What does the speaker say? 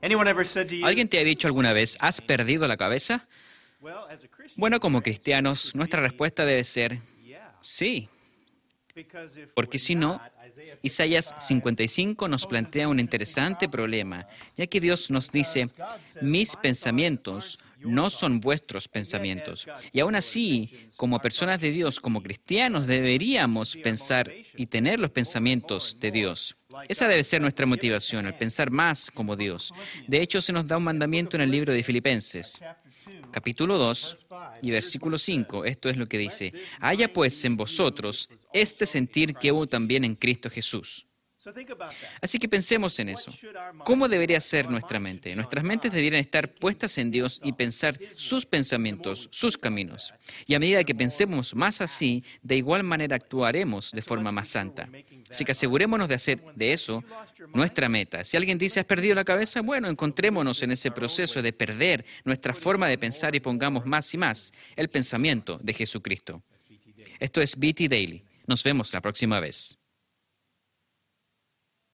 ¿Alguien te ha dicho alguna vez, ¿has perdido la cabeza? Bueno, como cristianos, nuestra respuesta debe ser sí. Porque si no, Isaías 55 nos plantea un interesante problema, ya que Dios nos dice, mis pensamientos no son vuestros pensamientos. Y aún así, como personas de Dios, como cristianos, deberíamos pensar y tener los pensamientos de Dios. Esa debe ser nuestra motivación, el pensar más como Dios. De hecho, se nos da un mandamiento en el libro de Filipenses, capítulo 2 y versículo 5. Esto es lo que dice, haya pues en vosotros este sentir que hubo también en Cristo Jesús Así que pensemos en eso. ¿Cómo debería ser nuestra mente? Nuestras mentes deberían estar puestas en Dios y pensar sus pensamientos, sus caminos. Y a medida que pensemos más así, de igual manera actuaremos de forma más santa. Así que asegurémonos de hacer de eso nuestra meta. Si alguien dice, ¿has perdido la cabeza? Bueno, encontrémonos en ese proceso de perder nuestra forma de pensar y pongamos más y más el pensamiento de Jesucristo. Esto es BT Daily. Nos vemos la próxima vez.